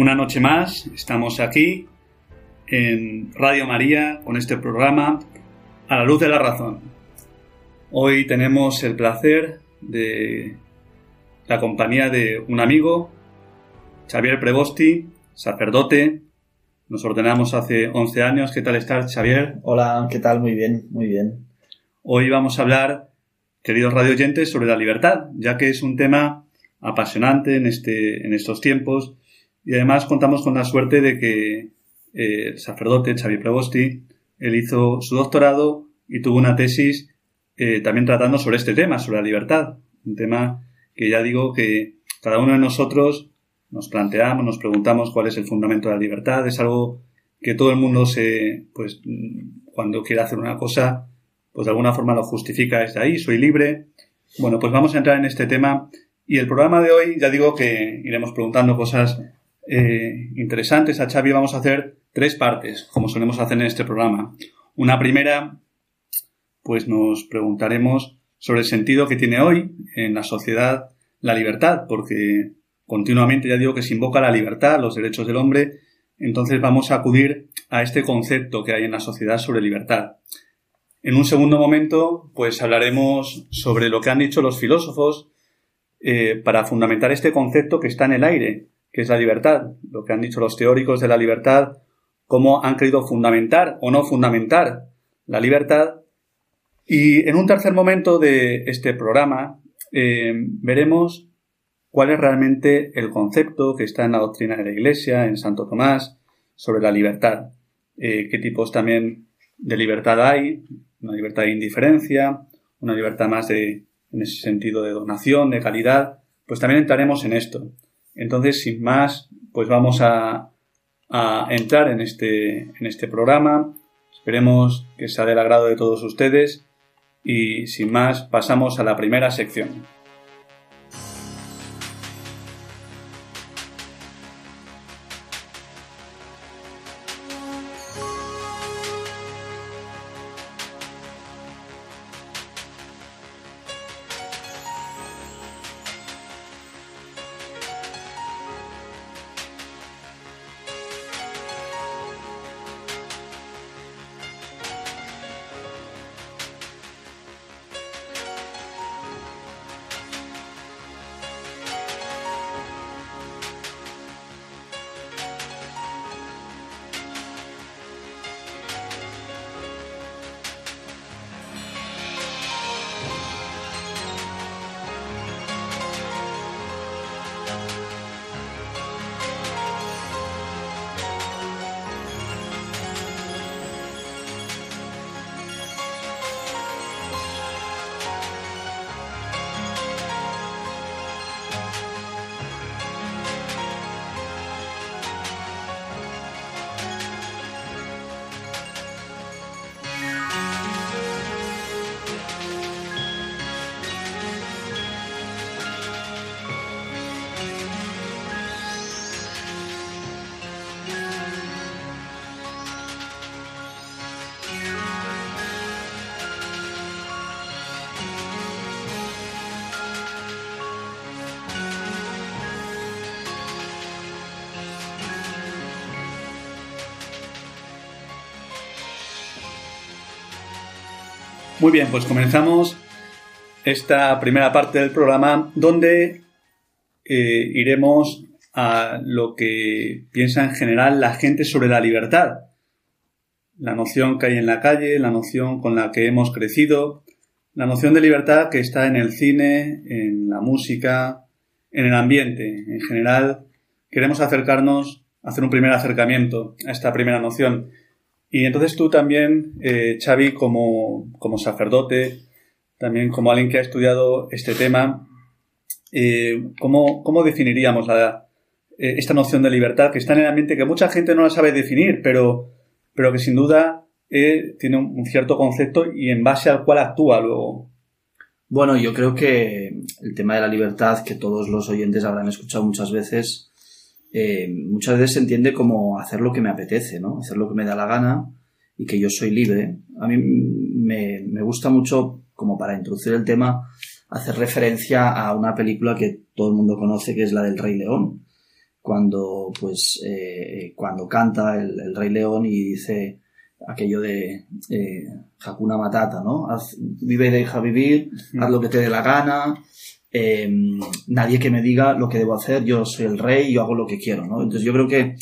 Una noche más estamos aquí en Radio María con este programa A la luz de la razón. Hoy tenemos el placer de la compañía de un amigo, Xavier Prebosti, sacerdote. Nos ordenamos hace 11 años. ¿Qué tal estás, Xavier? Hola, ¿qué tal? Muy bien, muy bien. Hoy vamos a hablar, queridos radioyentes, sobre la libertad, ya que es un tema apasionante en, este, en estos tiempos y además contamos con la suerte de que eh, el sacerdote Xavier Prebosti, él hizo su doctorado y tuvo una tesis eh, también tratando sobre este tema, sobre la libertad. Un tema que ya digo que cada uno de nosotros nos planteamos, nos preguntamos cuál es el fundamento de la libertad. Es algo que todo el mundo se, pues, cuando quiere hacer una cosa, pues de alguna forma lo justifica desde ahí, soy libre. Bueno, pues vamos a entrar en este tema y el programa de hoy, ya digo que iremos preguntando cosas eh, interesantes a Xavi vamos a hacer tres partes, como solemos hacer en este programa. Una primera, pues nos preguntaremos sobre el sentido que tiene hoy en la sociedad la libertad, porque continuamente ya digo que se invoca la libertad, los derechos del hombre, entonces vamos a acudir a este concepto que hay en la sociedad sobre libertad. En un segundo momento, pues hablaremos sobre lo que han dicho los filósofos eh, para fundamentar este concepto que está en el aire, que es la libertad, lo que han dicho los teóricos de la libertad, cómo han querido fundamentar o no fundamentar la libertad. Y en un tercer momento de este programa eh, veremos cuál es realmente el concepto que está en la doctrina de la Iglesia, en Santo Tomás, sobre la libertad. Eh, qué tipos también de libertad hay, una libertad de indiferencia, una libertad más de, en ese sentido de donación, de calidad, pues también entraremos en esto. Entonces, sin más, pues vamos a, entrar en este, en este programa. Esperemos que sea del agrado de todos ustedes y sin más pasamos a la primera sección. Muy bien, pues comenzamos esta primera parte del programa donde eh, iremos a lo que piensa en general la gente sobre la libertad. La noción que hay en la calle, la noción con la que hemos crecido, la noción de libertad que está en el cine, en la música, en el ambiente. En general, queremos acercarnos, hacer un primer acercamiento a esta primera noción. Y entonces tú también, eh, Xavi, como, como, sacerdote, también como alguien que ha estudiado este tema, eh, ¿cómo, ¿cómo, definiríamos eh, esta noción de libertad que está en el ambiente que mucha gente no la sabe definir, pero, pero que sin duda eh, tiene un, cierto concepto y en base al cual actúa luego. Bueno, yo creo que el tema de la libertad, que todos los oyentes habrán escuchado muchas veces, eh, muchas veces se entiende como hacer lo que me apetece, ¿no? Hacer lo que me da la gana y que yo soy libre. A mí me, me gusta mucho, como para introducir el tema, hacer referencia a una película que todo el mundo conoce, que es la del Rey León. Cuando, pues, eh, cuando canta el, Rey León y dice aquello de eh, Hakuna Matata, ¿no? Haz, vive y deja vivir, haz lo que te dé la gana, em, nadie que me diga lo que debo hacer, yo soy el rey, yo hago lo que quiero, ¿no? Entonces yo creo que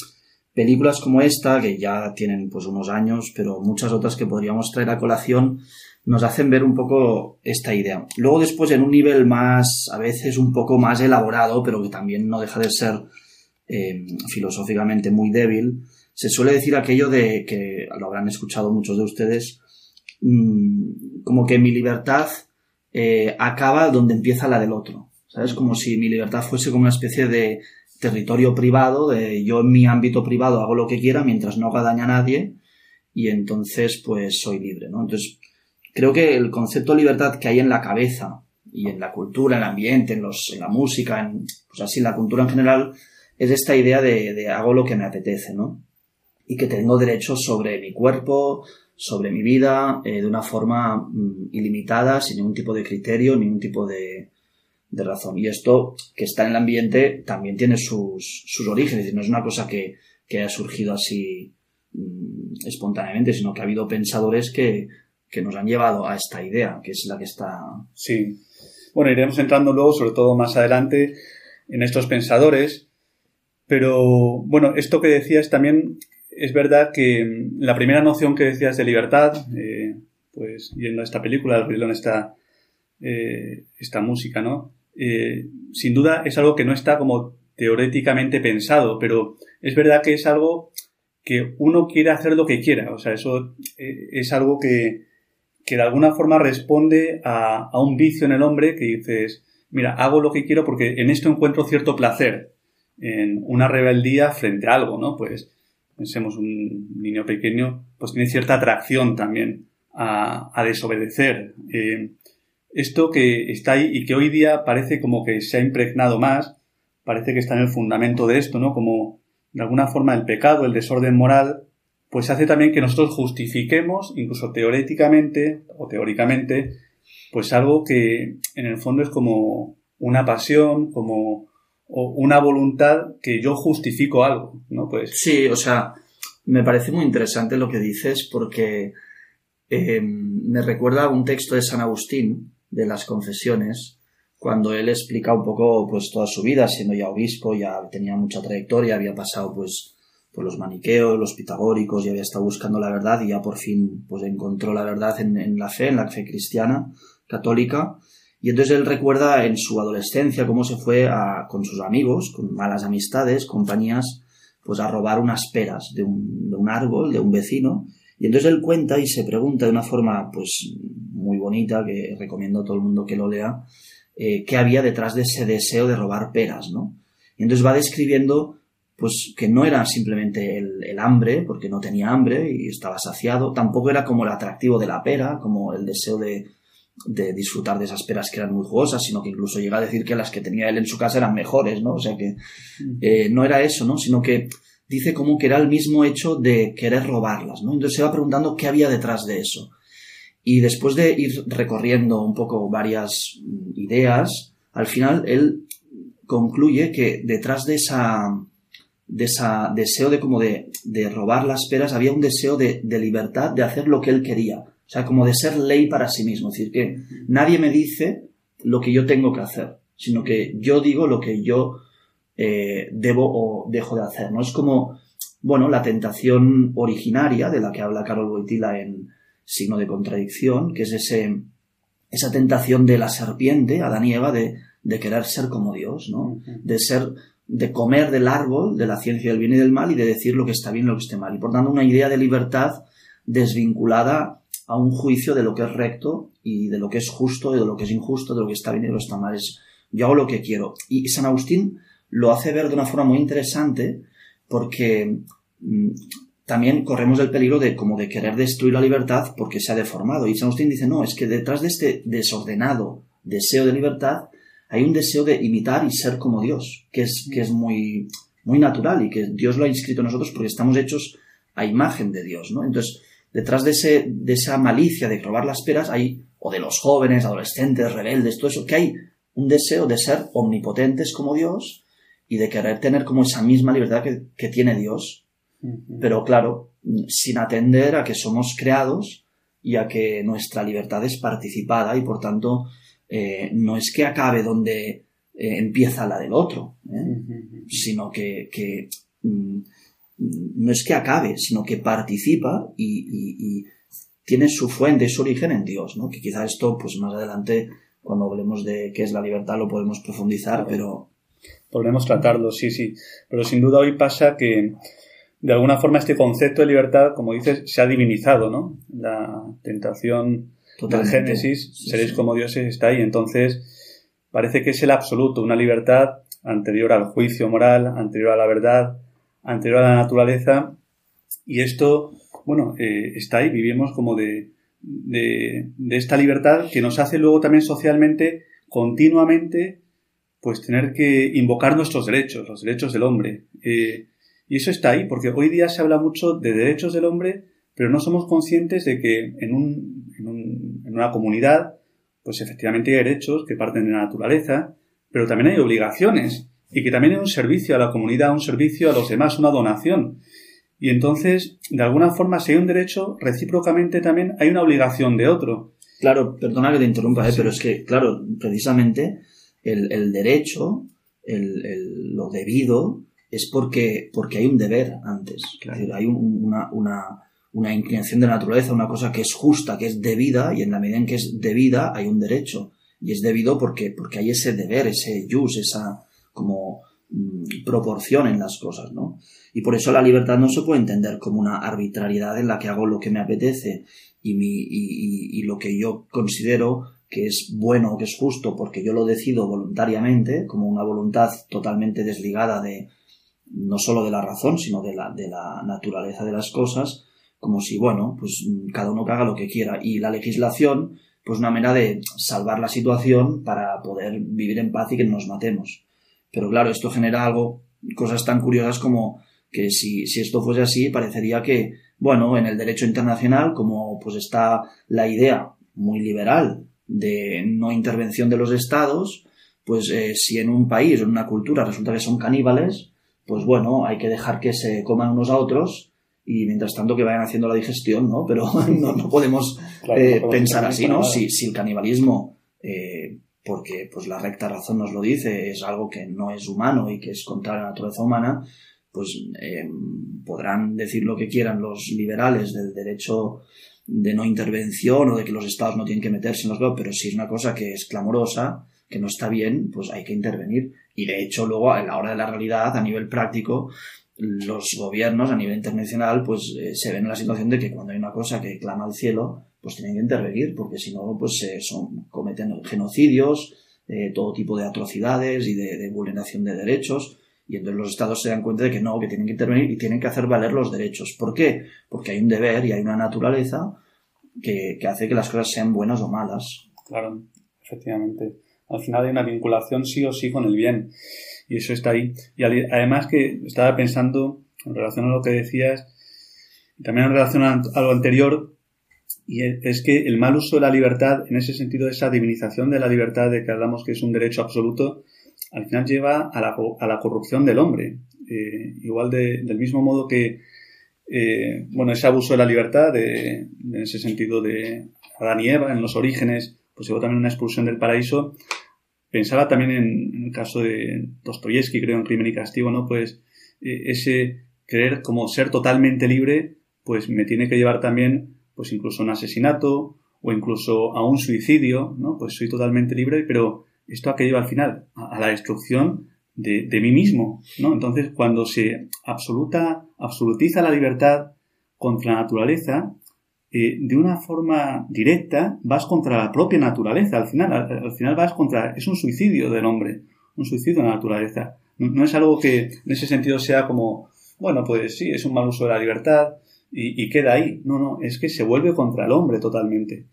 películas como esta, que ya tienen pues unos años, pero muchas otras que podríamos traer a colación, nos hacen ver un poco esta idea. Luego después en un nivel más, a veces un poco más elaborado, pero que también no deja de ser eh, filosóficamente muy débil, se suele decir aquello de que lo habrán escuchado muchos de ustedes, mm, como que mi libertad eh, acaba donde empieza la del otro. ¿Sabes? Como si mi libertad fuese como una especie de territorio privado, de yo en mi ámbito privado hago lo que quiera mientras no haga daño a nadie y entonces pues soy libre, ¿no? Entonces creo que el concepto de libertad que hay en la cabeza y en la cultura, en el ambiente, en, los, en la música, en, pues así, en la cultura en general, es esta idea de, hago lo que me apetece, ¿no? Y que tengo derechos sobre mi cuerpo, sobre mi vida, eh, de una forma mm, ilimitada, sin ningún tipo de criterio, ningún tipo de, de, razón. Y esto, que está en el ambiente, también tiene sus, sus orígenes, no es una cosa que, que haya surgido así mm, espontáneamente, sino que ha habido pensadores que que nos han llevado a esta idea, que es la que está. Sí. Bueno, iremos entrando luego, sobre todo más adelante, en estos pensadores. Pero, bueno, esto que decías también es verdad que la primera noción que decías de libertad, eh, pues yendo a esta película, el brilón, esta, eh, esta música, ¿no? Eh, sin duda es algo que no está como teoréticamente pensado, pero es verdad que es algo que uno quiere hacer lo que quiera. O sea, eso es algo que, que de alguna forma responde a, un vicio en el hombre que dices, mira, hago lo que quiero porque en esto encuentro cierto placer, en una rebeldía frente a algo, ¿no? Pues pensemos un niño pequeño, pues tiene cierta atracción también a, desobedecer. Eh, esto que está ahí y que hoy día parece como que se ha impregnado más, parece que está en el fundamento de esto, ¿no? Como de alguna forma el pecado, el desorden moral, pues hace también que nosotros justifiquemos, incluso teóricamente o teóricamente, pues algo que en el fondo es como una pasión, como una voluntad que yo justifico algo, ¿no? Pues sí, o sea, me parece muy interesante lo que dices porque eh, me recuerda un texto de San Agustín de las Confesiones cuando él explica un poco pues toda su vida siendo ya obispo, ya tenía mucha trayectoria, había pasado pues por los maniqueos, los pitagóricos, y había estado buscando la verdad y ya por fin pues encontró la verdad en, la fe, en la fe cristiana, católica. Y entonces él recuerda en su adolescencia cómo se fue con sus amigos, con malas amistades, compañías, pues a robar unas peras de un, de un árbol, de un vecino. Y entonces él cuenta y se pregunta de una forma pues muy bonita, que recomiendo a todo el mundo que lo lea, eh, qué había detrás de ese deseo de robar peras, ¿no? Y entonces va describiendo pues que no era simplemente el, hambre, porque no tenía hambre y estaba saciado, tampoco era como el atractivo de la pera, como el deseo de, de disfrutar de esas peras que eran muy jugosas, sino que incluso llega a decir que las que tenía él en su casa eran mejores, ¿no? O sea que mm. eh, no era eso, ¿no? Sino que dice como que era el mismo hecho de querer robarlas, ¿no? Entonces se va preguntando qué había detrás de eso. Y después de ir recorriendo un poco varias ideas, al final él concluye que detrás de esa de ese deseo de como de, de, robar las peras, había un deseo de, de, libertad, de hacer lo que él quería. O sea, como de ser ley para sí mismo. Es decir, que nadie me dice lo que yo tengo que hacer, sino que yo digo lo que yo eh, debo o dejo de hacer. ¿no? Es como, bueno, la tentación originaria de la que habla Carol Boitila en Signo de Contradicción, que es ese, esa tentación de la serpiente, Adán y Eva, de, de querer ser como Dios, ¿no? De ser de comer del árbol de la ciencia del bien y del mal y de decir lo que está bien y lo que está mal. Y por tanto, una idea de libertad desvinculada a un juicio de lo que es recto y de lo que es justo y de lo que es injusto, de lo que está bien y de lo que está mal. Es yo hago lo que quiero. Y San Agustín lo hace ver de una forma muy interesante porque mm, también corremos el peligro de como de querer destruir la libertad porque se ha deformado. Y San Agustín dice, no, es que detrás de este desordenado deseo de libertad hay un deseo de imitar y ser como Dios, que es, que es muy, muy natural y que Dios lo ha inscrito en nosotros porque estamos hechos a imagen de Dios, ¿no? Entonces, detrás de, ese, de esa malicia de robar las peras hay, o de los jóvenes, adolescentes, rebeldes, todo eso, que hay un deseo de ser omnipotentes como Dios y de querer tener como esa misma libertad que, tiene Dios. Pero claro, sin atender a que somos creados y a que nuestra libertad es participada y por tanto eh, no es que acabe donde eh, empieza la del otro, ¿eh? sino que, mm, no es que acabe, sino que participa y, tiene su fuente y su origen en Dios, ¿no? Que quizá esto, pues más adelante, cuando hablemos de qué es la libertad, lo podemos profundizar, pero... Podremos tratarlo, sí, sí. Pero sin duda hoy pasa que, de alguna forma, este concepto de libertad, como dices, se ha divinizado, ¿no? La tentación del Génesis, seréis como dioses, está ahí. Entonces, parece que es el absoluto, una libertad anterior al juicio moral, anterior a la verdad, anterior a la naturaleza. Y esto, bueno, eh, está ahí, vivimos como de, de, esta libertad que nos hace luego también socialmente, continuamente, pues tener que invocar nuestros derechos, los derechos del hombre. Eh, y eso está ahí, porque hoy día se habla mucho de derechos del hombre, pero no somos conscientes de que en, un, en, un, en una comunidad, pues efectivamente hay derechos que parten de la naturaleza, pero también hay obligaciones y que también hay un servicio a la comunidad, un servicio a los demás, una donación. Y entonces, de alguna forma, si hay un derecho, recíprocamente también hay una obligación de otro. Claro, perdona que te interrumpa, ¿eh? pero es que, claro, precisamente el, derecho, el, lo debido, es porque, porque hay un deber antes. hay una, una, una inclinación de la naturaleza, una cosa que es justa, que es debida, y en la medida en que es debida hay un derecho. Y es debido porque, porque hay ese deber, ese jus, esa como mm, proporción en las cosas, ¿no? Y por eso la libertad no se puede entender como una arbitrariedad en la que hago lo que me apetece y, y, lo que yo considero que es bueno o que es justo porque yo lo decido voluntariamente, como una voluntad totalmente desligada de no solo de la razón, sino de la, naturaleza de las cosas, como si, bueno, pues cada uno haga lo que quiera. Y la legislación, pues una manera de salvar la situación para poder vivir en paz y que no nos matemos. Pero claro, esto genera algo, cosas tan curiosas como que si, si esto fuese así, parecería que, bueno, en el derecho internacional, como pues está la idea muy liberal de no intervención de los estados, pues eh, si en un país o en una cultura resulta que son caníbales, pues bueno, hay que dejar que se coman unos a otros y mientras tanto que vayan haciendo la digestión, ¿no? Pero no, podemos, eh, pensar así, ¿no? Si, si, el canibalismo, eh, porque pues la recta razón nos lo dice, es algo que no es humano y que es contra la naturaleza humana, pues eh, podrán decir lo que quieran los liberales del derecho de no intervención o de que los estados no tienen que meterse en los dos, pero si es una cosa que es clamorosa, que no está bien, pues hay que intervenir. Y de hecho, luego, a la hora de la realidad, a nivel práctico, los gobiernos a nivel internacional pues eh, se ven en la situación de que cuando hay una cosa que clama al cielo pues tienen que intervenir porque si no pues se son, cometen genocidios eh, todo tipo de atrocidades y de, vulneración de derechos y entonces los estados se dan cuenta de que no, que tienen que intervenir y tienen que hacer valer los derechos. ¿Por qué? Porque hay un deber y hay una naturaleza que, que hace que las cosas sean buenas o malas. Claro, efectivamente. Al final hay una vinculación sí o sí con el bien y eso está ahí. Y además que estaba pensando en relación a lo que decías, también en relación a, lo anterior, y es que el mal uso de la libertad, en ese sentido, esa divinización de la libertad de que hablamos que es un derecho absoluto, al final lleva a la, a la corrupción del hombre. Eh, igual del mismo modo que, eh, bueno, ese abuso de la libertad, de, en ese sentido de Adán y Eva, en los orígenes, pues llevó también una expulsión del paraíso, Pensaba también en, el caso de Dostoyevsky, creo, en Crimen y Castigo, ¿no? Pues eh, ese querer como ser totalmente libre, pues me tiene que llevar también, pues incluso un asesinato o incluso a un suicidio, ¿no? Pues soy totalmente libre, pero esto a qué lleva al final? A, la destrucción de, de, mí mismo, ¿no? Entonces, cuando se absoluta, absolutiza la libertad contra la naturaleza, eh, de una forma directa vas contra la propia naturaleza. Al final, al, final vas contra, es un suicidio del hombre, un suicidio de la naturaleza. No, es algo que en ese sentido sea como, bueno, pues sí, es un mal uso de la libertad y, queda ahí. No, no, es que se vuelve contra el hombre totalmente.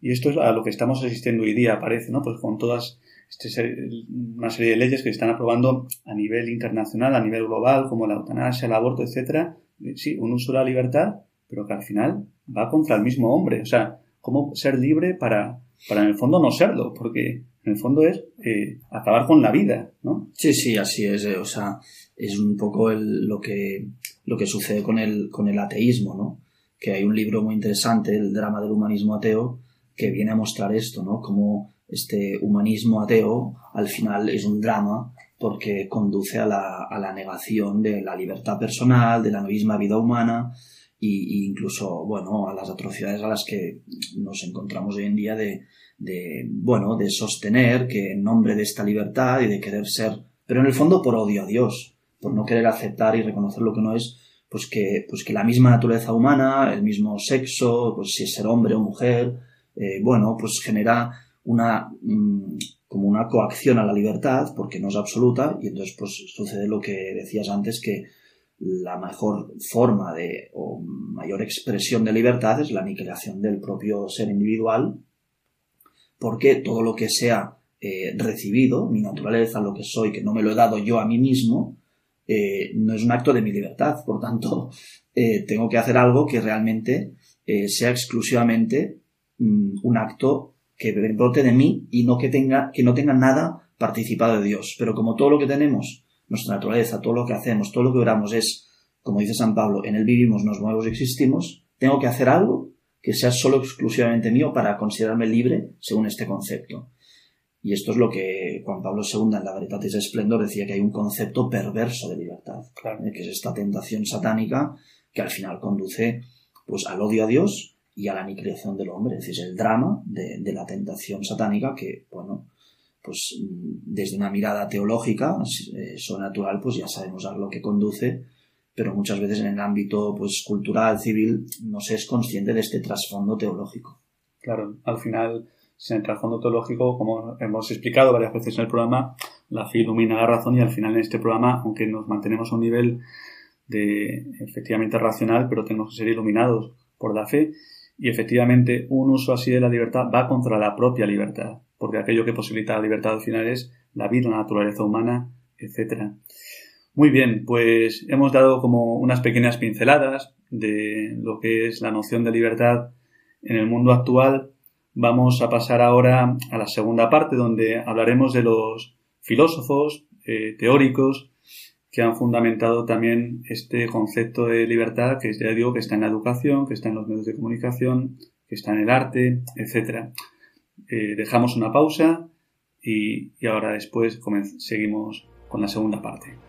Y esto es a lo que estamos asistiendo hoy día, parece, ¿no? Pues con todas este, una serie de leyes que se están aprobando a nivel internacional, a nivel global, como la eutanasia, el aborto, etcétera. Sí, un uso de la libertad, pero que al final va contra el mismo hombre. O sea, ¿cómo ser libre para, para en el fondo no serlo? Porque en el fondo es eh, acabar con la vida, ¿no? Sí, sí, así es. Eh, o sea, es un poco lo, que, lo que sucede con el, con el ateísmo, ¿no? Que hay un libro muy interesante, El drama del humanismo ateo, que viene a mostrar esto, ¿no? Como este humanismo ateo al final es un drama porque conduce a la, a la negación de la libertad personal, de la misma vida humana e incluso, bueno, a las atrocidades a las que nos encontramos hoy en día de, de, bueno, de sostener que en nombre de esta libertad y de querer ser, pero en el fondo por odio a Dios, por no querer aceptar y reconocer lo que no es, pues que, pues que la misma naturaleza humana, el mismo sexo, pues si es ser hombre o mujer, eh, bueno, pues genera una, mm, como una coacción a la libertad, porque no es absoluta, y entonces pues sucede lo que decías antes, que la mejor forma de, o mayor expresión de libertad es la aniquilación del propio ser individual porque todo lo que sea eh, recibido, mi naturaleza, lo que soy, que no me lo he dado yo a mí mismo, eh, no es un acto de mi libertad. Por tanto, eh, tengo que hacer algo que realmente sea exclusivamente mm, un acto que brote de mí y no que tenga, que no tenga nada participado de Dios. Pero como todo lo que tenemos, nuestra naturaleza, todo lo que hacemos, todo lo que oramos es, como dice San Pablo, en él vivimos, nos movemos y existimos, tengo que hacer algo que sea solo exclusivamente mío para considerarme libre según este concepto. Y esto es lo que Juan Pablo II en la Veritatis Splendor decía que hay un concepto perverso de libertad, ¿eh? que es esta tentación satánica que al final conduce pues al odio a Dios y a la aniquilación del hombre, es decir, el drama de, de la tentación satánica que, bueno, pues desde una mirada teológica, eh, sobrenatural, pues ya sabemos a lo que conduce pero muchas veces en el ámbito pues, cultural, civil, no se es consciente de este trasfondo teológico. Claro, al final, en el trasfondo teológico, como hemos explicado varias veces en el programa, la fe ilumina la razón y al final en este programa, aunque nos mantenemos a un nivel de efectivamente racional, pero tenemos que ser iluminados por la fe y efectivamente un uso así de la libertad va contra la propia libertad, porque aquello que posibilita la libertad al final es la vida, la naturaleza humana, etcétera. Muy bien, pues hemos dado como unas pequeñas pinceladas de lo que es la noción de libertad en el mundo actual. Vamos a pasar ahora a la segunda parte donde hablaremos de los filósofos eh, teóricos que han fundamentado también este concepto de libertad que ya digo que está en la educación, que está en los medios de comunicación, que está en el arte, etc. Eh, dejamos una pausa y, y ahora después seguimos con la segunda parte.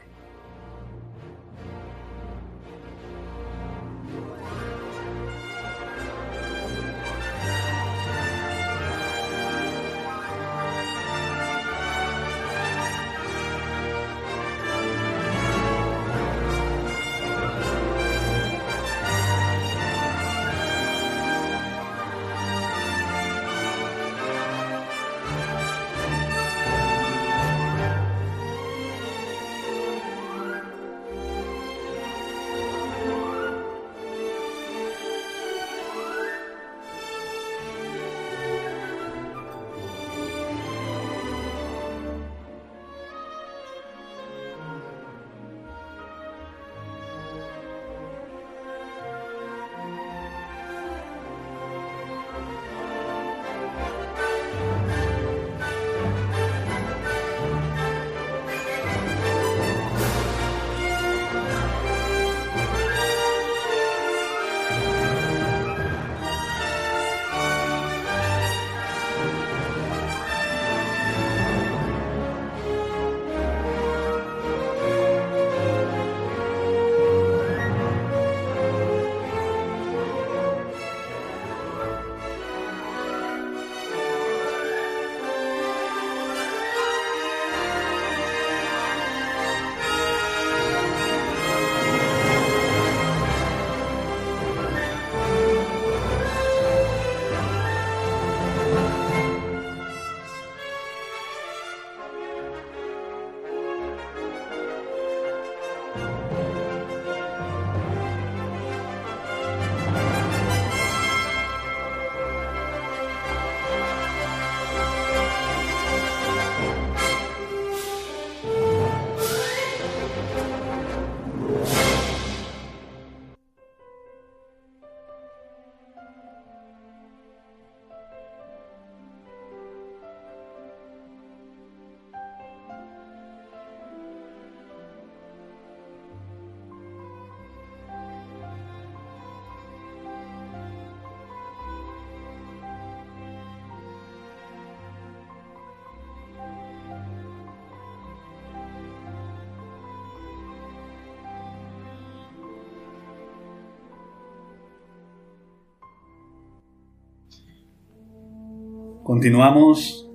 Continuamos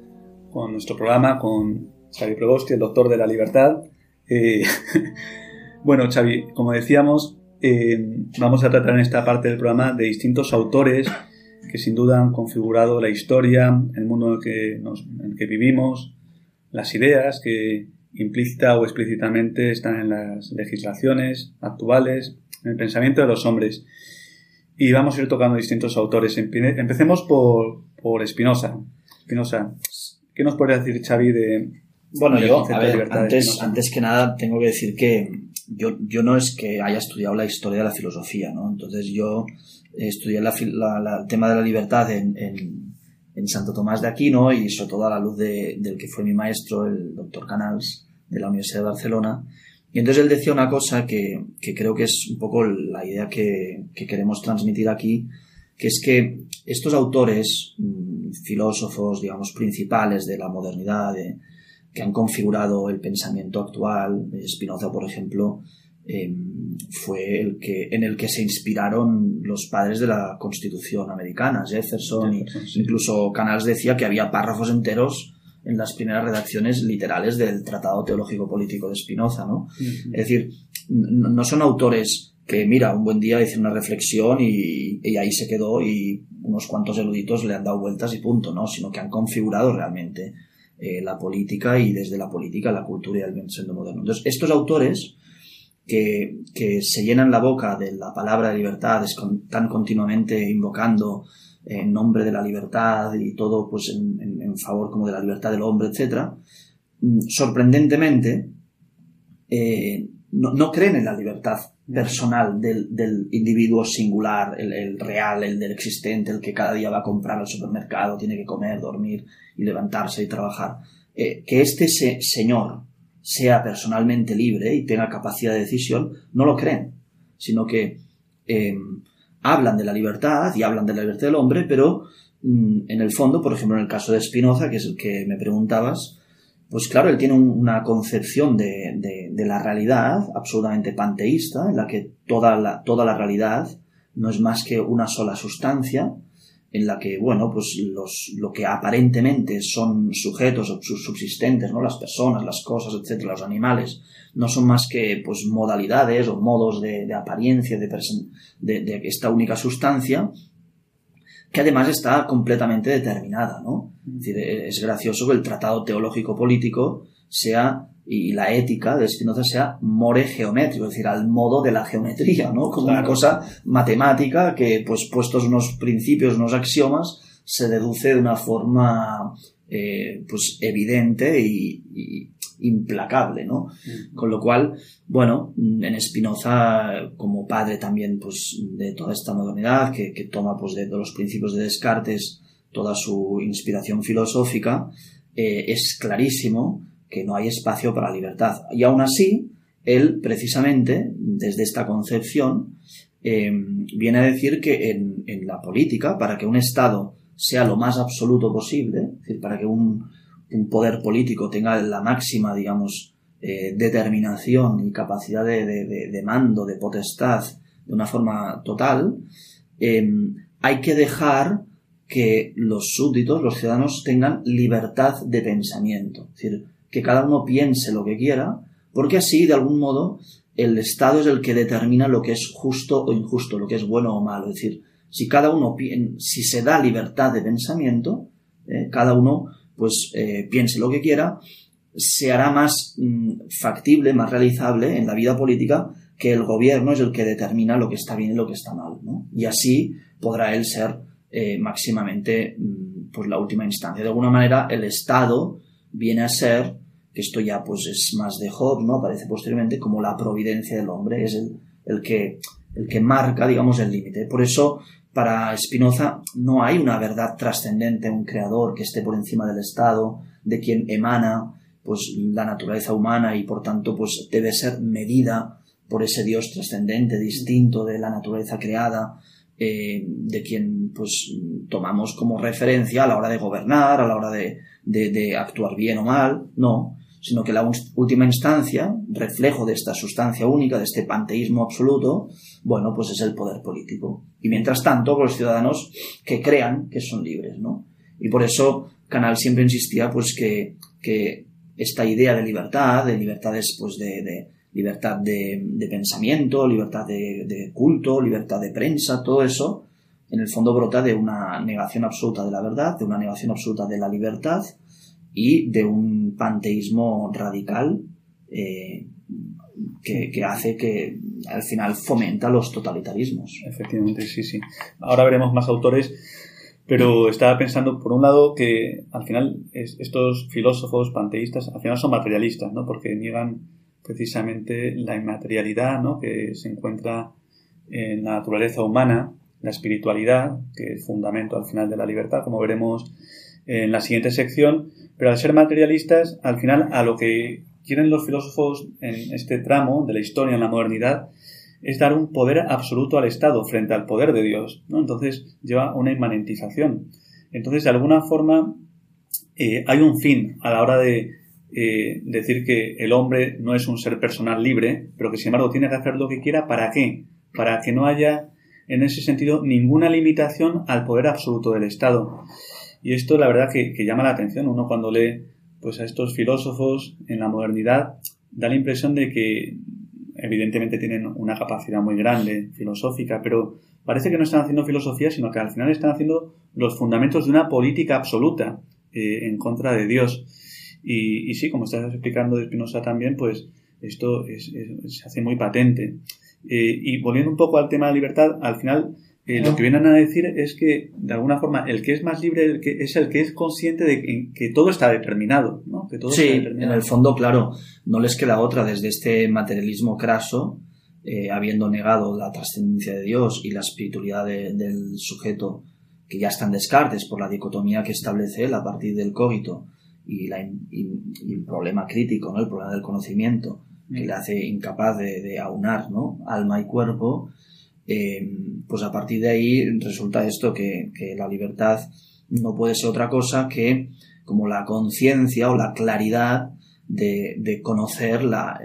con nuestro programa con Xavi Probosti, el doctor de la libertad. Eh, bueno, Xavi, como decíamos, eh, vamos a tratar en esta parte del programa de distintos autores que sin duda han configurado la historia, el mundo en que, en el que vivimos, las ideas que implícita o explícitamente están en las legislaciones actuales, en el pensamiento de los hombres. Y vamos a ir tocando distintos autores. Empecemos por, por Spinoza. Spinoza, ¿qué nos podría decir Xavi de... Bueno, yo, a ver, antes, antes que nada tengo que decir que yo, yo no es que haya estudiado la historia de la filosofía, ¿no? Entonces yo estudié la, el tema de la libertad en, en, en, Santo Tomás de Aquino y sobre todo a la luz de, del que fue mi maestro, el doctor Canals, de la Universidad de Barcelona. Y entonces él decía una cosa que, que creo que es un poco la idea que, que, queremos transmitir aquí, que es que estos autores, mm, filósofos, digamos, principales de la modernidad, que han configurado el pensamiento actual, Spinoza, por ejemplo, em, fue el que, en el que se inspiraron los padres de la Constitución americana, Jefferson, incluso Canals decía que había párrafos enteros en las primeras redacciones literales del Tratado Teológico Político de Spinoza, ¿no? Es decir, no son autores que, mira, un buen día hice una reflexión y, ahí se quedó y unos cuantos eruditos le han dado vueltas y punto, ¿no? Sino que han configurado realmente eh, la política y desde la política la cultura y el pensamiento moderno. Entonces, estos autores que, que, se llenan la boca de la palabra de libertad, están continuamente invocando en nombre de la libertad y todo pues en, favor como de la libertad del hombre, etc., mm, sorprendentemente eh, no, creen en la libertad personal del, individuo singular, el, real, el del existente, el que cada día va a comprar al supermercado, tiene que comer, dormir y levantarse y trabajar. Eh, que este señor sea personalmente libre y tenga capacidad de decisión, no lo creen, sino que eh, hablan de la libertad y hablan de la libertad del hombre, pero mm, en el fondo, por ejemplo, en el caso de Spinoza, que es el que me preguntabas, pues claro, él tiene una concepción de, de, la realidad absolutamente panteísta, en la que toda la, toda la realidad no es más que una sola sustancia, en la que, bueno, pues los, lo que aparentemente son sujetos subsistentes, ¿no? Las personas, las cosas, etcétera, los animales, no son más que, pues, modalidades o modos de, apariencia de, de, esta única sustancia, que además está completamente determinada, ¿no? Es decir, es gracioso que el tratado teológico político sea y la ética de Spinoza sea more geométrico, es decir, al modo de la geometría, ¿no? Como una cosa matemática que, pues, puestos unos principios, unos axiomas, se deduce de una forma, eh, pues, evidente y, implacable, ¿no? Mm. Con lo cual, bueno, en Spinoza, como padre también, pues, de toda esta modernidad, que, toma, pues, de, los principios de Descartes toda su inspiración filosófica, eh, es clarísimo que no hay espacio para libertad. Y aún así, él precisamente, desde esta concepción, em, viene a decir que en, la política, para que un Estado sea lo más absoluto posible, es decir, para que un, poder político tenga la máxima, digamos, eh, determinación y capacidad de, mando, de potestad, de una forma total, em, hay que dejar que los súbditos, los ciudadanos, tengan libertad de pensamiento. Es decir, que cada uno piense lo que quiera, porque así, de algún modo, el Estado es el que determina lo que es justo o injusto, lo que es bueno o malo. Es decir, si cada uno, si se da libertad de pensamiento, eh, cada uno pues eh, piense lo que quiera, se hará más mm, factible, más realizable en la vida política que el gobierno es el que determina lo que está bien y lo que está mal. Y así podrá él ser eh, máximamente mm, pues la última instancia. De alguna manera, el Estado viene a ser que esto ya pues es más de Job, ¿no? Aparece posteriormente como la providencia del hombre, es el, el que, el que marca, digamos, el límite. Por eso, para Spinoza no hay una verdad trascendente, un creador que esté por encima del Estado, de quien emana pues la naturaleza humana y por tanto pues debe ser medida por ese Dios trascendente, distinto de la naturaleza creada, eh, de quien pues tomamos como referencia a la hora de gobernar, a la hora de, de actuar bien o mal, no, sino que la última instancia, reflejo de esta sustancia única, de este panteísmo absoluto, bueno, pues es el poder político. Y mientras tanto, los ciudadanos que crean que son libres, ¿no? Y por eso Canal siempre insistía pues que, que esta idea de libertad, de libertades pues de, de libertad de, de, pensamiento, libertad de, de, culto, libertad de prensa, todo eso, en el fondo brota de una negación absoluta de la verdad, de una negación absoluta de la libertad y de un panteísmo radical eh, que, hace que al final fomenta los totalitarismos. Efectivamente, sí, sí. Ahora veremos más autores, pero estaba pensando, por un lado, que al final es, estos filósofos panteístas al final son materialistas, ¿no? Porque niegan precisamente la inmaterialidad, ¿no? Que se encuentra en la naturaleza humana, la espiritualidad, que es fundamento al final de la libertad, como veremos en la siguiente sección, pero al ser materialistas, al final a lo que quieren los filósofos en este tramo de la historia en la modernidad es dar un poder absoluto al Estado frente al poder de Dios. ¿no? Entonces lleva una inmanentización. Entonces, de alguna forma, eh, hay un fin a la hora de eh, decir que el hombre no es un ser personal libre, pero que sin embargo tiene que hacer lo que quiera. ¿Para qué? Para que no haya, en ese sentido, ninguna limitación al poder absoluto del Estado. Y esto, la verdad, que, llama la atención. Uno cuando lee pues a estos filósofos en la modernidad da la impresión de que evidentemente tienen una capacidad muy grande filosófica, pero parece que no están haciendo filosofía, sino que al final están haciendo los fundamentos de una política absoluta eh, en contra de Dios. Y, sí, como estás explicando de Spinoza también, pues esto es, se hace muy patente. Eh, y volviendo un poco al tema de libertad, al final eh, lo que vienen a decir es que, de alguna forma, el que es más libre el que, es el que es consciente de que, todo está determinado, ¿no? Que todo sí, está determinado. en el fondo, claro, no les queda otra desde este materialismo craso, eh, habiendo negado la trascendencia de Dios y la espiritualidad de, del sujeto, que ya están descartes por la dicotomía que establece él a partir del cogito y, la, y, y el problema crítico, ¿no? El problema del conocimiento, que mm. le hace incapaz de, de aunar, ¿no? Alma y cuerpo, eh, pues a partir de ahí resulta esto que, la libertad no puede ser otra cosa que como la conciencia o la claridad de, conocer la,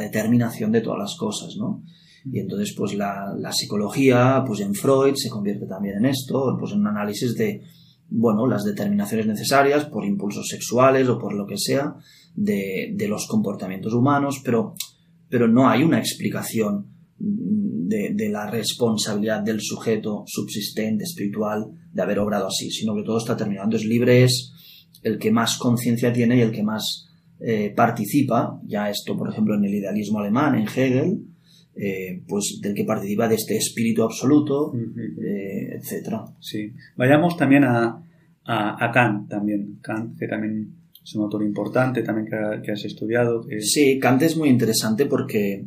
determinación de todas las cosas, ¿no? Y entonces, pues la, la, psicología, pues en Freud se convierte también en esto, pues en un análisis de, bueno, las determinaciones necesarias por impulsos sexuales o por lo que sea de, de los comportamientos humanos, pero, pero no hay una explicación de, de, la responsabilidad del sujeto subsistente, espiritual, de haber obrado así, sino que todo está terminando. Es libre es el que más conciencia tiene y el que más eh, participa, ya esto, por ejemplo, en el idealismo alemán, en Hegel, eh, pues del que participa de este espíritu absoluto, uh -huh. eh, etcétera. Sí. Vayamos también a, a, a, Kant, también. Kant, que también es un autor importante, también que, que has estudiado. Sí, Kant es muy interesante porque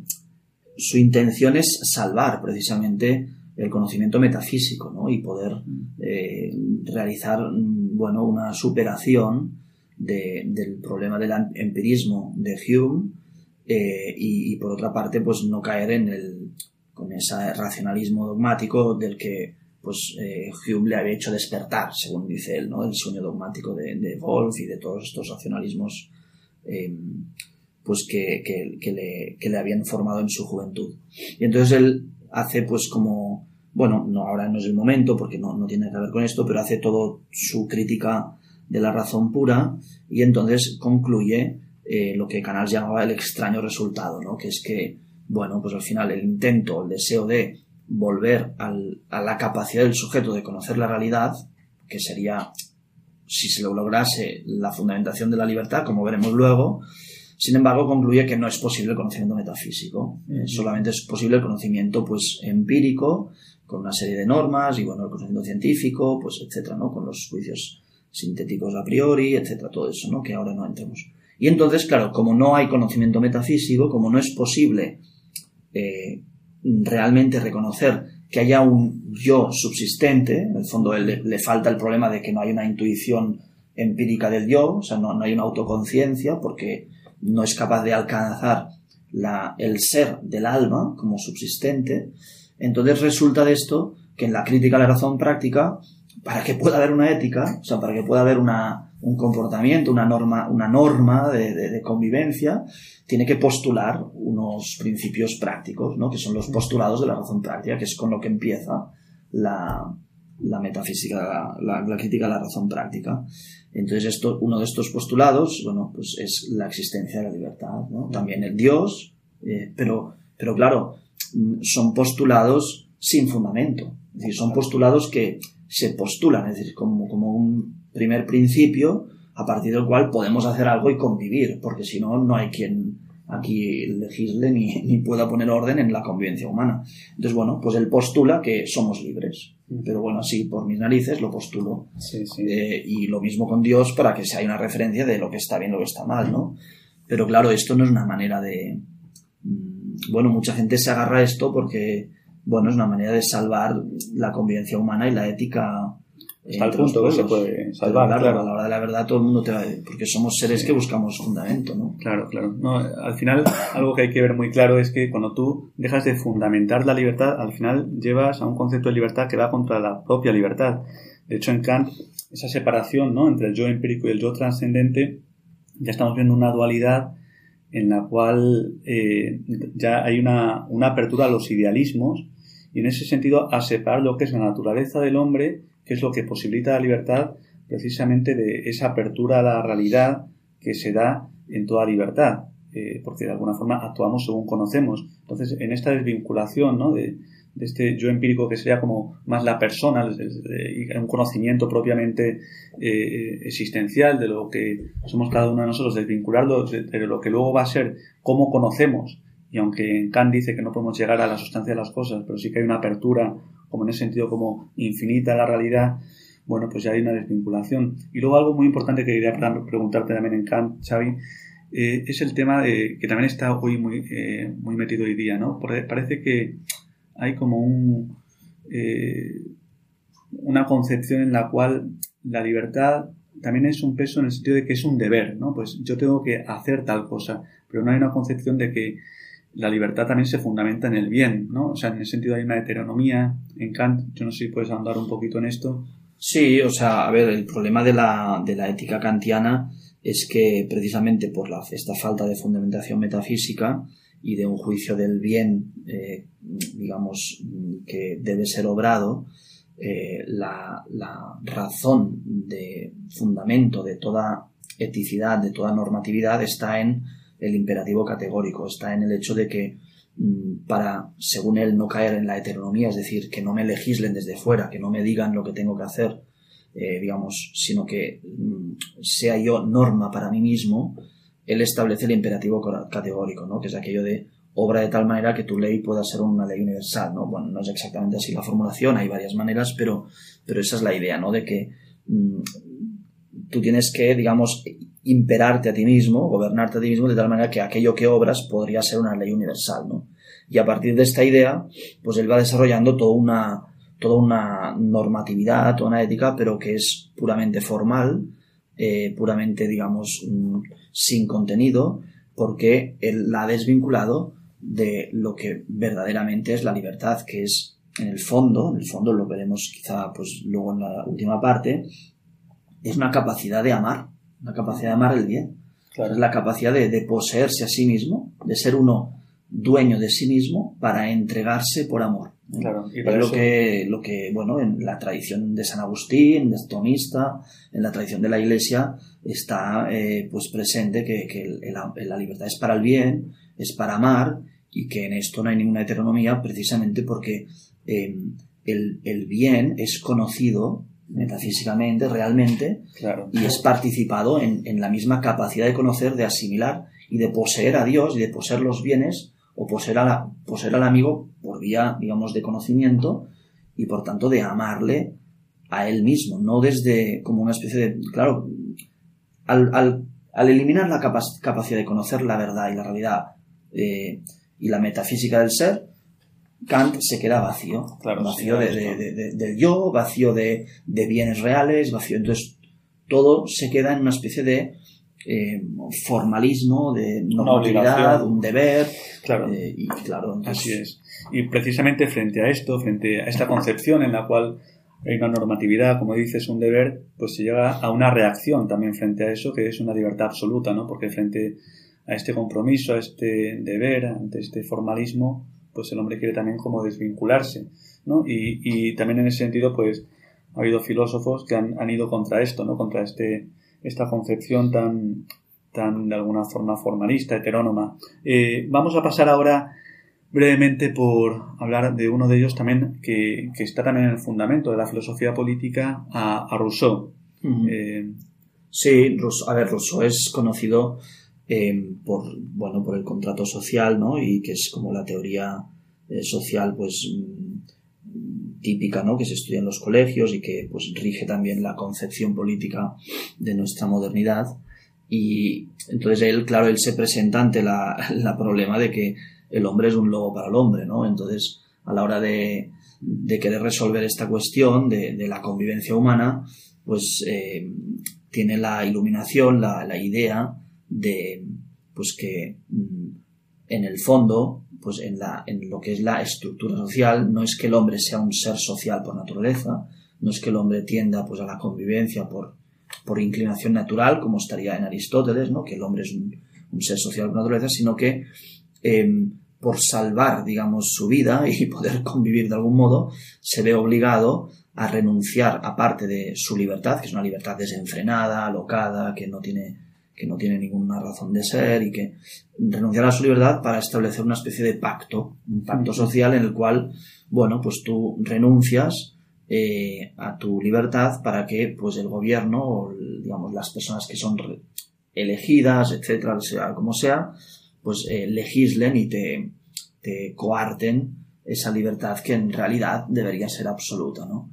su intención es salvar precisamente el conocimiento metafísico ¿no? y poder eh, realizar bueno, una superación de, del problema del empirismo de Hume eh, y, por otra parte pues no caer en el con ese racionalismo dogmático del que pues eh, Hume le había hecho despertar según dice él ¿no? el sueño dogmático de, de Wolf y de todos estos racionalismos pues que, que, le, que le habían formado en su juventud. Y entonces él hace pues como, bueno, no, ahora no es el momento porque no, no tiene que ver con esto, pero hace todo su crítica de la razón pura y entonces concluye eh, lo que Canals llamaba el extraño resultado, ¿no? Que es que, bueno, pues al final el intento, el deseo de volver a la capacidad del sujeto de conocer la realidad, que sería, si se lo lograse, la fundamentación de la libertad, como veremos luego, sin embargo, concluye que no es posible el conocimiento metafísico. Eh, solamente es posible el conocimiento pues, empírico, con una serie de normas, y bueno, el conocimiento científico, pues, etcétera, ¿no? Con los juicios sintéticos a priori, etcétera, todo eso, ¿no? Que ahora no entremos. Y entonces, claro, como no hay conocimiento metafísico, como no es posible eh, realmente reconocer que haya un yo subsistente, en el fondo le, le, falta el problema de que no hay una intuición empírica del yo, o sea, no, no hay una autoconciencia, porque no es capaz de alcanzar la, el ser del alma como subsistente, entonces resulta de esto que en la crítica a la razón práctica, para que pueda haber una ética, o sea, para que pueda haber una, un comportamiento, una norma, una norma de, convivencia, tiene que postular unos principios prácticos, ¿no? que son los postulados de la razón práctica, que es con lo que empieza la, la metafísica, la, la, crítica a la razón práctica. Entonces, esto, uno de estos postulados, bueno, pues es la existencia de la libertad, ¿no? También el Dios, eh, pero, pero claro, mm, son postulados sin fundamento. Es decir, son postulados que se postulan, es decir, como, como un primer principio a partir del cual podemos hacer algo y convivir, porque si no, no hay quien aquí legisle ni, ni pueda poner orden en la convivencia humana. Entonces, bueno, pues él postula que somos libres. Pero bueno, así por mis narices lo postulo. Eh, y lo mismo con Dios para que se haya una referencia de lo que está bien, lo que está mal, ¿no? Pero claro, esto no es una manera de... Mm, bueno, mucha gente se agarra a esto porque, bueno, es una manera de salvar la convivencia humana y la ética Hasta el punto que se puede salvar. claro, a la hora de la verdad todo el mundo te va a... Porque somos seres que buscamos fundamento, ¿no? Claro, claro. No, al final, algo que hay que ver muy claro es que cuando tú dejas de fundamentar la libertad, al final llevas a un concepto de libertad que va contra la propia libertad. De hecho, en Kant, esa separación ¿no? entre el yo empírico y el yo trascendente, ya estamos viendo una dualidad en la cual eh, ya hay una, una apertura a los idealismos y en ese sentido a separar lo que es la naturaleza del hombre que es lo que posibilita la libertad precisamente de esa apertura a la realidad que se da en toda libertad, eh, porque de alguna forma actuamos según conocemos. Entonces, en esta desvinculación ¿no? de, este yo empírico que sería como más la persona, un conocimiento propiamente eh, existencial de lo que somos cada uno de nosotros, desvincularlo de, de lo que luego va a ser cómo conocemos y aunque Kant dice que no podemos llegar a la sustancia de las cosas, pero sí que hay una apertura como en ese sentido como infinita la realidad, bueno, pues ya hay una desvinculación. Y luego algo muy importante que quería preguntarte también en Kant, Xavi, eh, es el tema que también está hoy muy, eh, muy metido hoy día, ¿no? Parece que hay como un, eh, una concepción en la cual la libertad también es un peso en el sentido de que es un deber, ¿no? Pues yo tengo que hacer tal cosa, pero no hay una concepción de que la libertad también se fundamenta en el bien, ¿no? O sea, en ese sentido hay una heteronomía en Kant. Yo no sé si puedes andar un poquito en esto. Sí, o sea, a ver, el problema de la, de la ética kantiana es que precisamente por la, esta falta de fundamentación metafísica y de un juicio del bien, eh, digamos, que debe ser obrado, eh, la, la razón de fundamento de toda eticidad, de toda normatividad está en el imperativo categórico, está en el hecho de que mm, para, según él, no caer en la heteronomía, es decir, que no me legislen desde fuera, que no me digan lo que tengo que hacer, eh, digamos, sino que mm, sea yo norma para mí mismo, él establece el imperativo categórico, ¿no? que es aquello de obra de tal manera que tu ley pueda ser una ley universal, ¿no? Bueno, no es exactamente así la formulación, hay varias maneras, pero, pero esa es la idea, ¿no? De que mm, tú tienes que, digamos, imperarte a ti mismo, gobernarte a ti mismo, de tal manera que aquello que obras podría ser una ley universal, ¿no? Y a partir de esta idea, pues él va desarrollando toda una, toda una normatividad, toda una ética, pero que es puramente formal, eh, puramente, digamos, mm, sin contenido, porque él la ha desvinculado de lo que verdaderamente es la libertad, que es, en el fondo, en el fondo lo veremos quizá pues luego en la última parte, es una capacidad de amar, una capacidad de amar el bien. Es la capacidad de, poseerse a sí mismo, de ser uno dueño de sí mismo para entregarse por amor. Claro, y es lo que, lo que, bueno, en la tradición de San Agustín, de Tomista, en la tradición de la Iglesia, está eh, pues presente que, la libertad es para el bien, es para amar, y que en esto no hay ninguna heteronomía, precisamente porque eh, el, el bien es conocido metafísicamente, realmente, y es participado en, la misma capacidad de conocer, de asimilar y de poseer a Dios y de poseer los bienes o poseer, a la, poseer al amigo por vía, digamos, de conocimiento y por tanto de amarle a él mismo, no desde como una especie de... Claro, al, al, al eliminar la capacidad de conocer la verdad y la realidad eh, y la metafísica del ser, Kant se queda vacío. vacío de, del yo, vacío de, bienes reales, vacío. Entonces, todo se queda en una especie de eh, formalismo, de normatividad, un deber. Claro. Eh, y claro, Así es. Y precisamente frente a esto, frente a esta concepción en la cual hay una normatividad, como dices, un deber, pues se llega a una reacción también frente a eso, que es una libertad absoluta, ¿no? Porque frente a este compromiso, a este deber, ante este formalismo, pues el hombre quiere también como desvincularse, ¿no? Y, y también en ese sentido, pues ha habido filósofos que han, han ido contra esto, ¿no? Contra este, esta concepción tan, tan de alguna forma formalista, heterónoma. Eh, vamos a pasar ahora brevemente por hablar de uno de ellos también que, que está también en el fundamento de la filosofía política, a, a Rousseau. eh, sí, a ver, Rousseau es conocido eh, por, bueno, por el contrato social, ¿no? Y que es como la teoría eh, social, pues mm, típica, ¿no? Que se estudia en los colegios y que pues rige también la concepción política de nuestra modernidad. Y entonces él, claro, él se presenta ante la, la problema de que el hombre es un lobo para el hombre, ¿no? Entonces, a la hora de, de querer resolver esta cuestión de, la convivencia humana, pues eh, tiene la iluminación, la, la, idea de pues que mm, en el fondo, pues en, la, en lo que es la estructura social, no es que el hombre sea un ser social por naturaleza, no es que el hombre tienda pues a la convivencia por, por inclinación natural, como estaría en Aristóteles, ¿no? que el hombre es un, un ser social por naturaleza, sino que eh, por salvar, digamos, su vida y poder convivir de algún modo, se ve obligado a renunciar a parte de su libertad, que es una libertad desenfrenada, alocada, que no tiene, que no tiene ninguna razón de ser y que renunciar a su libertad para establecer una especie de pacto, un pacto social en el cual, bueno, pues tú renuncias eh, a tu libertad para que, pues, el gobierno o, digamos, las personas que son elegidas, etcétera, sea como sea, pues eh, legislen y te, te, coarten esa libertad que en realidad debería ser absoluta, ¿no?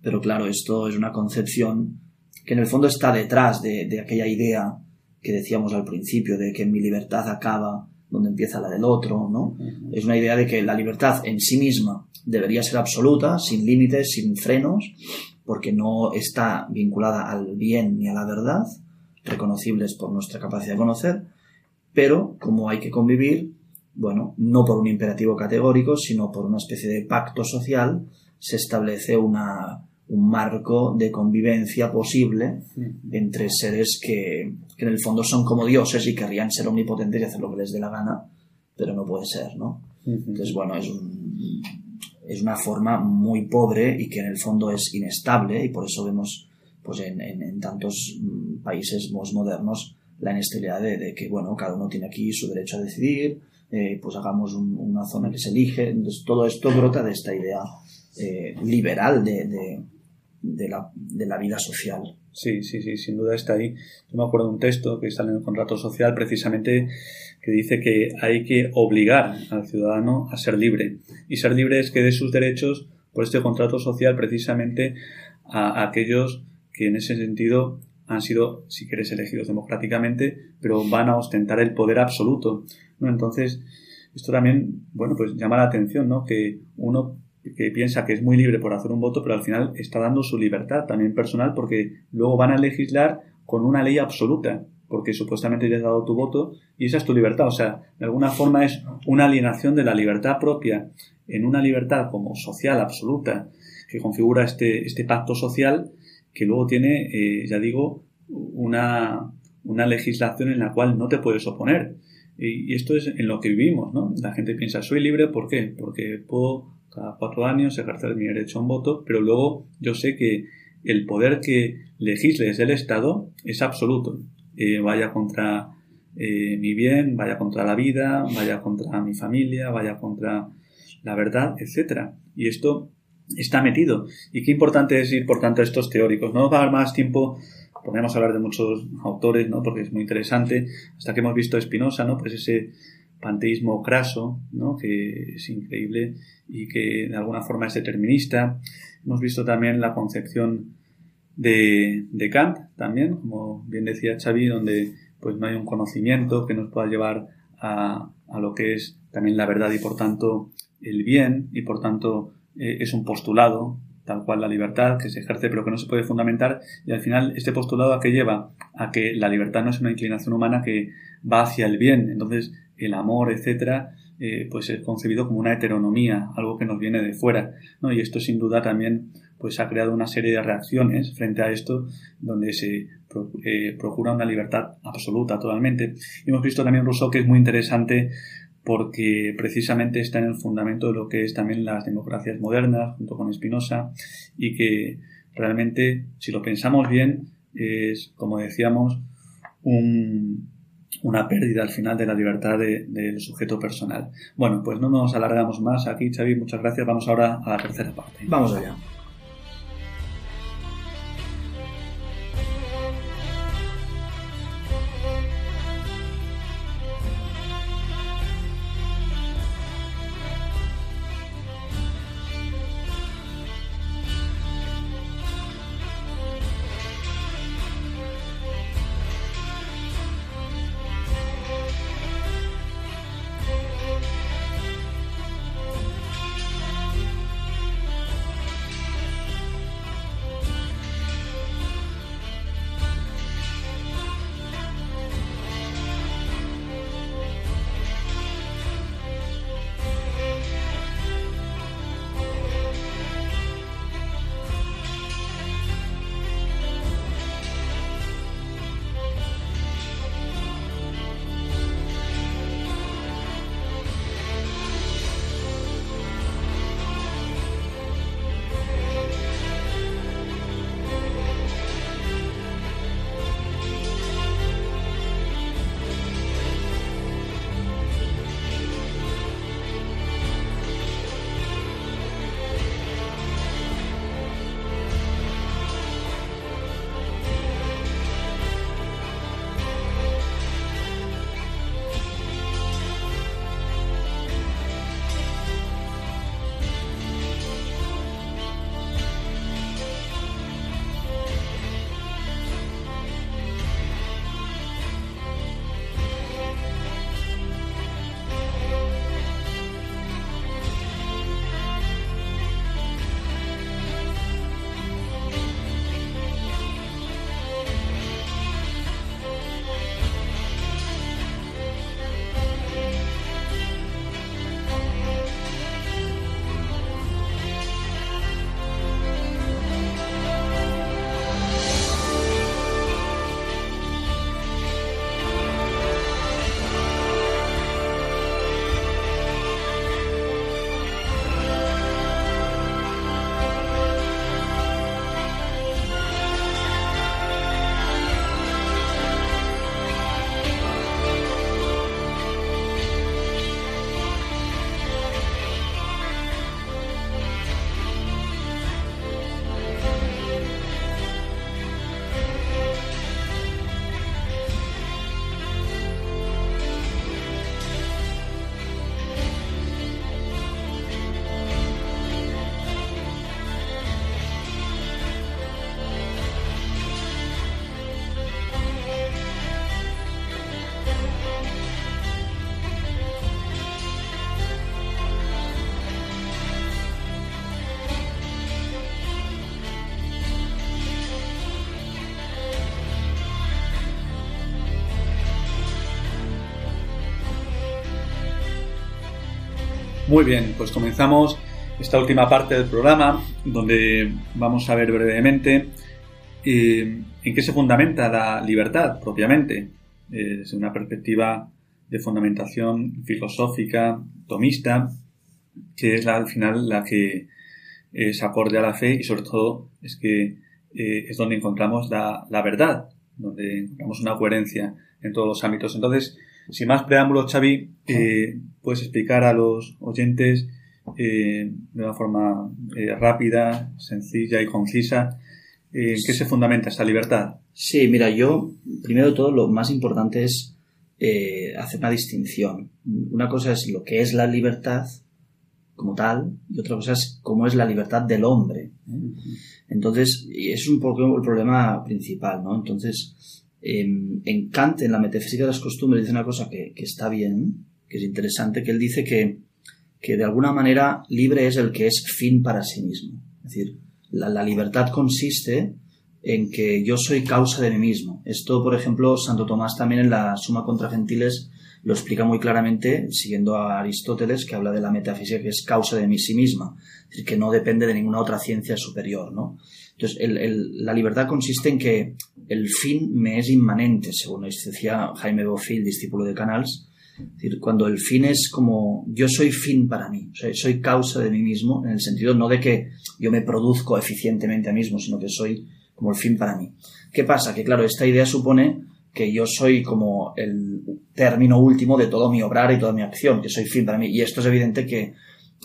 Pero claro, esto es una concepción que en el fondo está detrás de, de aquella idea que decíamos al principio, de que mi libertad acaba donde empieza la del otro, ¿no? Uh -huh. Es una idea de que la libertad en sí misma debería ser absoluta, sin límites, sin frenos, porque no está vinculada al bien ni a la verdad, reconocibles por nuestra capacidad de conocer, pero como hay que convivir, bueno, no por un imperativo categórico, sino por una especie de pacto social, se establece una, un marco de convivencia posible entre seres que, que, en el fondo son como dioses y querrían ser omnipotentes y hacer lo que les dé la gana, pero no puede ser, ¿no? Entonces, bueno, es, un, es una forma muy pobre y que en el fondo es inestable y por eso vemos pues en, en, en tantos países modernos la inestabilidad de, de, que, bueno, cada uno tiene aquí su derecho a decidir, eh, pues hagamos un, una zona que se elige. Entonces, todo esto brota de esta idea eh, liberal de, de, de, la, de la vida social. Sí, sí, sí, sin duda está ahí. Yo me acuerdo de un texto que está en el contrato social precisamente que dice que hay que obligar al ciudadano a ser libre. Y ser libre es que dé sus derechos por este contrato social precisamente a, aquellos que en ese sentido han sido, si quieres, elegidos democráticamente, pero van a ostentar el poder absoluto. Entonces, esto también, bueno, pues llama la atención, ¿no? Que uno que piensa que es muy libre por hacer un voto, pero al final está dando su libertad también personal porque luego van a legislar con una ley absoluta, porque supuestamente ya has dado tu voto y esa es tu libertad. O sea, de alguna forma es una alienación de la libertad propia en una libertad como social absoluta que configura este, este pacto social que luego tiene, eh, ya digo, una, una legislación en la cual no te puedes oponer. Y, esto es en lo que vivimos, ¿no? La gente piensa, soy libre, ¿por qué? Porque puedo cada cuatro años ejercer mi derecho a un voto, pero luego yo sé que el poder que legisle desde el Estado es absoluto. Eh, vaya contra eh, mi bien, vaya contra la vida, vaya contra mi familia, vaya contra la verdad, etcétera. Y esto está metido. Y qué importante es ir, por tanto, a estos teóricos. No nos va a dar más tiempo, podemos hablar de muchos autores, ¿no? Porque es muy interesante. Hasta que hemos visto a Spinoza, ¿no? Pues ese panteísmo craso, ¿no? Que es increíble y que de alguna forma es determinista. Hemos visto también la concepción de, Kant, también, como bien decía Xavi, donde pues no hay un conocimiento que nos pueda llevar a, a lo que es también la verdad y por tanto el bien y por tanto eh, es un postulado tal cual la libertad que se ejerce pero que no se puede fundamentar y al final este postulado a qué lleva a que la libertad no es una inclinación humana que va hacia el bien entonces el amor etcétera eh, pues es concebido como una heteronomía algo que nos viene de fuera ¿no? y esto sin duda también pues ha creado una serie de reacciones frente a esto donde se eh, procura una libertad absoluta totalmente y hemos visto también Rousseau que es muy interesante porque precisamente está en el fundamento de lo que es también las democracias modernas, junto con Spinoza, y que realmente, si lo pensamos bien, es, como decíamos, una pérdida al final de la libertad del sujeto personal. Bueno, pues no nos alargamos más aquí, Xavi, muchas gracias. Vamos ahora a la tercera parte. Vamos allá. Muy bien, pues comenzamos esta última parte del programa donde vamos a ver brevemente eh, en qué se fundamenta la libertad propiamente, eh, desde una perspectiva de fundamentación filosófica, tomista, que es la, al final la que es acorde a la fe y sobre todo es que eh, es donde encontramos la, la, verdad, donde encontramos una coherencia en todos los ámbitos. Entonces, sin más preámbulos, Xavi, eh, puedes explicar a los oyentes eh, de una forma eh, rápida, sencilla y concisa en qué se fundamenta esta libertad. Sí, mira, yo, primero de todo, lo más importante es hacer una distinción. Una cosa es lo que es la libertad como tal y otra cosa es cómo es la libertad del hombre. Entonces, es un poco el problema principal, ¿no? Entonces, en Kant, en la metafísica de las costumbres, dice una cosa que, está bien, que es interesante, que él dice que, que, de alguna manera libre es el que es fin para sí mismo. Es decir, la, libertad consiste en que yo soy causa de mí mismo. Esto, por ejemplo, Santo Tomás también en la Suma contra Gentiles lo explica muy claramente, siguiendo a Aristóteles, que habla de la metafísica que es causa de mí sí misma, es decir, que no depende de ninguna otra ciencia superior, ¿no? Entonces, la libertad consiste en que el fin me es inmanente, según decía Jaime Bofill, discípulo de Canals, Es decir, cuando el fin es como yo soy fin para mí, soy causa de mí mismo, en el sentido no de que yo me produzco eficientemente a mí mismo, sino que soy como el fin para mí. ¿Qué pasa? Que claro, esta idea supone que yo soy como el término último de todo mi obrar y toda mi acción, que soy fin para mí. Y esto es evidente que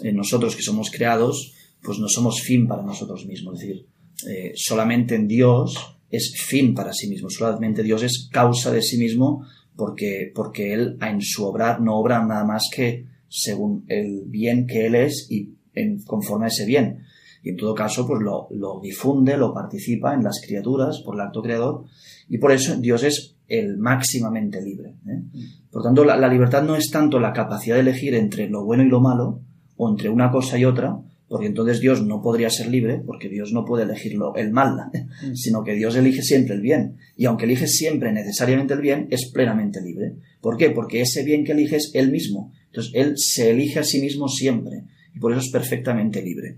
eh, nosotros que somos creados, pues no somos fin para nosotros mismos. Es decir, eh, solamente en Dios es fin para sí mismo, solamente Dios es causa de sí mismo porque, porque Él en su obrar no obra nada más que según el bien que Él es y en, conforme a ese bien. Y en todo caso, pues lo, lo difunde, lo participa en las criaturas por el acto creador y por eso Dios es el máximamente libre. ¿eh? Por tanto, la, libertad no es tanto la capacidad de elegir entre lo bueno y lo malo, o entre una cosa y otra, porque entonces Dios no podría ser libre, porque Dios no puede elegir el mal, mm. sino que Dios elige siempre el bien. Y aunque elige siempre necesariamente el bien, es plenamente libre. ¿Por qué? Porque ese bien que elige es Él mismo. Entonces, Él se elige a sí mismo siempre, y por eso es perfectamente libre.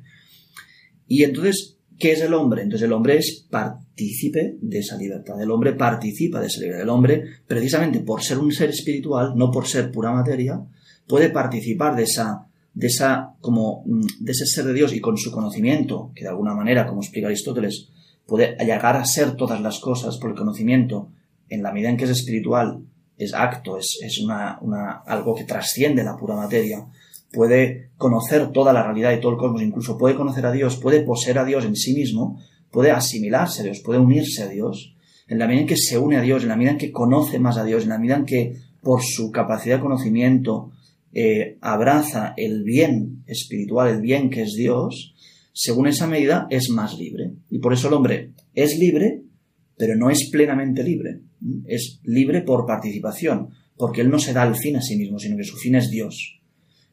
Y entonces, ¿qué es el hombre? Entonces, el hombre es partícipe de esa libertad. El hombre participa de esa libertad. El hombre, precisamente por ser un ser espiritual, no por ser pura materia, puede participar de esa de, esa, como, mm, de ese ser de Dios y con su conocimiento, que de alguna manera, como explica Aristóteles, puede llegar a ser todas las cosas por el conocimiento, en la medida en que es espiritual, es acto, es, es una, una, algo que trasciende la pura materia, puede conocer toda la realidad y todo el cosmos, incluso puede conocer a Dios, puede poseer a Dios en sí mismo, puede asimilarse a Dios, puede unirse a Dios, en la medida en que se une a Dios, en la medida en que conoce más a Dios, en la medida en que por su capacidad de conocimiento, eh, abraza el bien espiritual, el bien que es Dios, según esa medida es más libre. Y por eso el hombre es libre, pero no es plenamente libre. Es libre por participación, porque él no se da el fin a sí mismo, sino que su fin es Dios.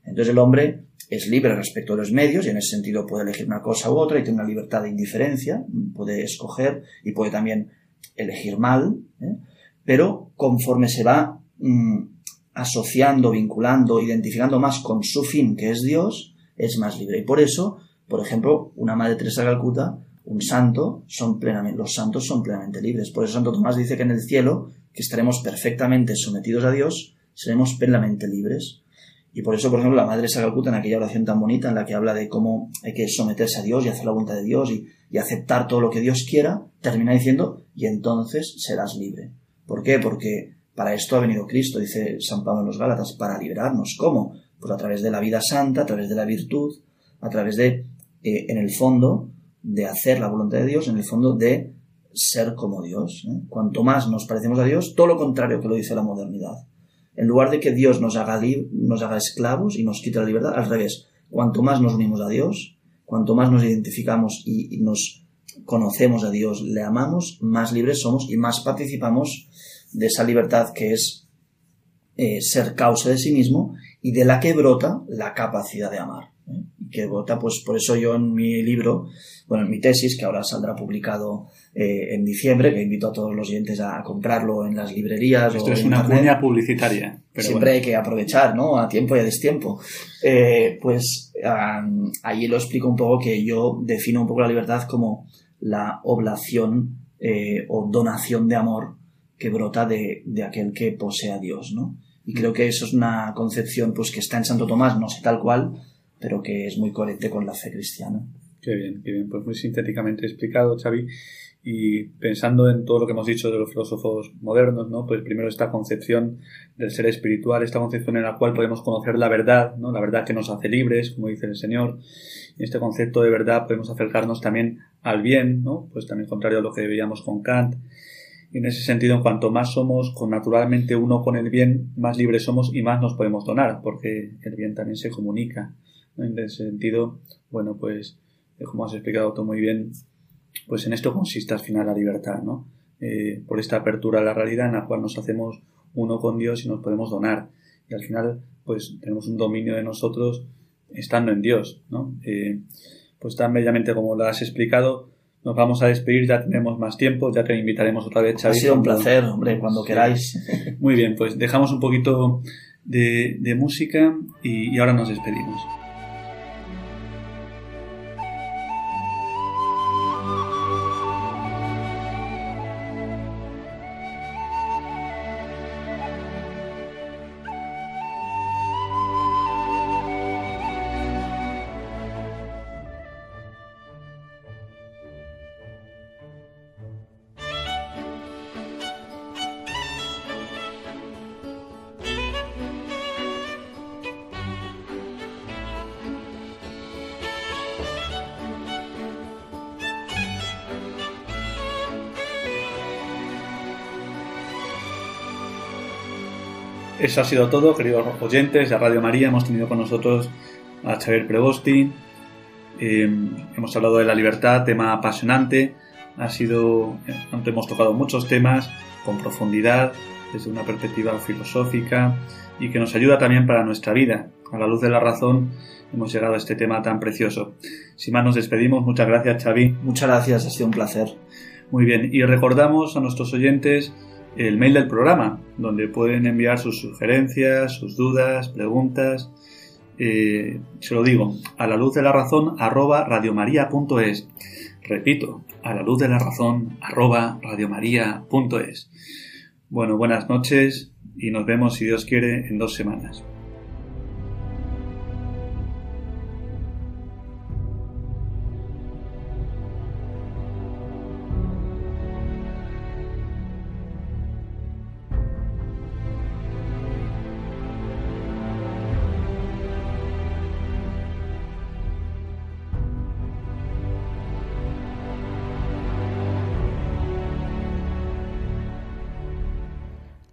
Entonces el hombre es libre respecto a los medios y en ese sentido puede elegir una cosa u otra y tiene una libertad de indiferencia, puede escoger y puede también elegir mal, ¿eh? pero conforme se va mm, asociando, vinculando, identificando más con su fin, que es Dios, es más libre. Y por eso, por ejemplo, una Madre Teresa de Calcuta, un santo, son plenamente, los santos son plenamente libres. Por eso Santo Tomás dice que en el cielo, que estaremos perfectamente sometidos a Dios, seremos plenamente libres. Y por eso, por ejemplo, la Madre Teresa de Calcuta, en aquella oración tan bonita en la que habla de cómo hay que someterse a Dios y hacer la voluntad de Dios y, y aceptar todo lo que Dios quiera, termina diciendo, y entonces serás libre. ¿Por qué? Porque para esto ha venido Cristo, dice San Pablo en los Gálatas, para liberarnos. ¿Cómo? Pues a través de la vida santa, a través de la virtud, a través de, eh, en el fondo, de hacer la voluntad de Dios, en el fondo de ser como Dios. ¿eh? Cuanto más nos parecemos a Dios, todo lo contrario que lo dice la modernidad. En lugar de que Dios nos haga, nos haga esclavos y nos quite la libertad, al revés. Cuanto más nos unimos a Dios, cuanto más nos identificamos y, y nos conocemos a Dios, le amamos, más libres somos y más participamos de esa libertad que es eh, ser causa de sí mismo y de la que brota la capacidad de amar. ¿eh? Y que brota, pues por eso yo en mi libro, bueno, en mi tesis, que ahora saldrá publicado eh, en diciembre, que invito a todos los oyentes a, comprarlo en las librerías. Esto es una cuña publicitaria. Siempre hay que aprovechar, ¿no? A tiempo y a destiempo. pues ahí lo explico un poco que yo defino un poco la libertad como la oblación o donación de amor que brota de, de aquel que posee a Dios, ¿no? Y creo que eso es una concepción pues que está en Santo Tomás, no sé tal cual, pero que es muy coherente con la fe cristiana. Qué bien, qué bien. Pues muy sintéticamente explicado, Xavi. Y pensando en todo lo que hemos dicho de los filósofos modernos, ¿no? Pues primero esta concepción del ser espiritual, esta concepción en la cual podemos conocer la verdad, ¿no? La verdad que nos hace libres, como dice el Señor. Y este concepto de verdad podemos acercarnos también al bien, ¿no? Pues también contrario a lo que veíamos con Kant. En ese sentido, en cuanto más somos con naturalmente uno con el bien, más libres somos y más nos podemos donar, porque el bien también se comunica. En ese sentido, bueno, pues, eh, como has explicado tú muy bien, pues en esto consiste al final la libertad, ¿no? Eh, por esta apertura a la realidad en la cual nos hacemos uno con Dios y nos podemos donar. Y al final, pues tenemos un dominio de nosotros estando en Dios, ¿no? Eh, pues tan bellamente como lo has explicado, nos vamos a despedir, ya tenemos más tiempo, ya te invitaremos otra vez, Xavi. Ha sido un placer, hombre, cuando queráis. Muy bien, pues dejamos un poquito de, música y ahora nos despedimos. Eso ha sido todo, queridos oyentes de Radio María. Hemos tenido con nosotros a Xavier Prevosti. Eh, hemos hablado de la libertad, tema apasionante. Ha sido, hemos tocado muchos temas con profundidad, desde una perspectiva filosófica y que nos ayuda también para nuestra vida. A la luz de la razón hemos llegado a este tema tan precioso. Sin más nos despedimos. Muchas gracias, Xavi. Muchas gracias, ha sido un placer. Muy bien, y recordamos a nuestros oyentes el mail del programa, donde pueden enviar sus sugerencias, sus dudas, preguntas. Eh, se lo digo, a la luz de la razón arroba radiomaria.es. Repito, a la luz de la razón arroba radiomaria.es. Bueno, buenas noches y nos vemos, si Dios quiere, en dos semanas.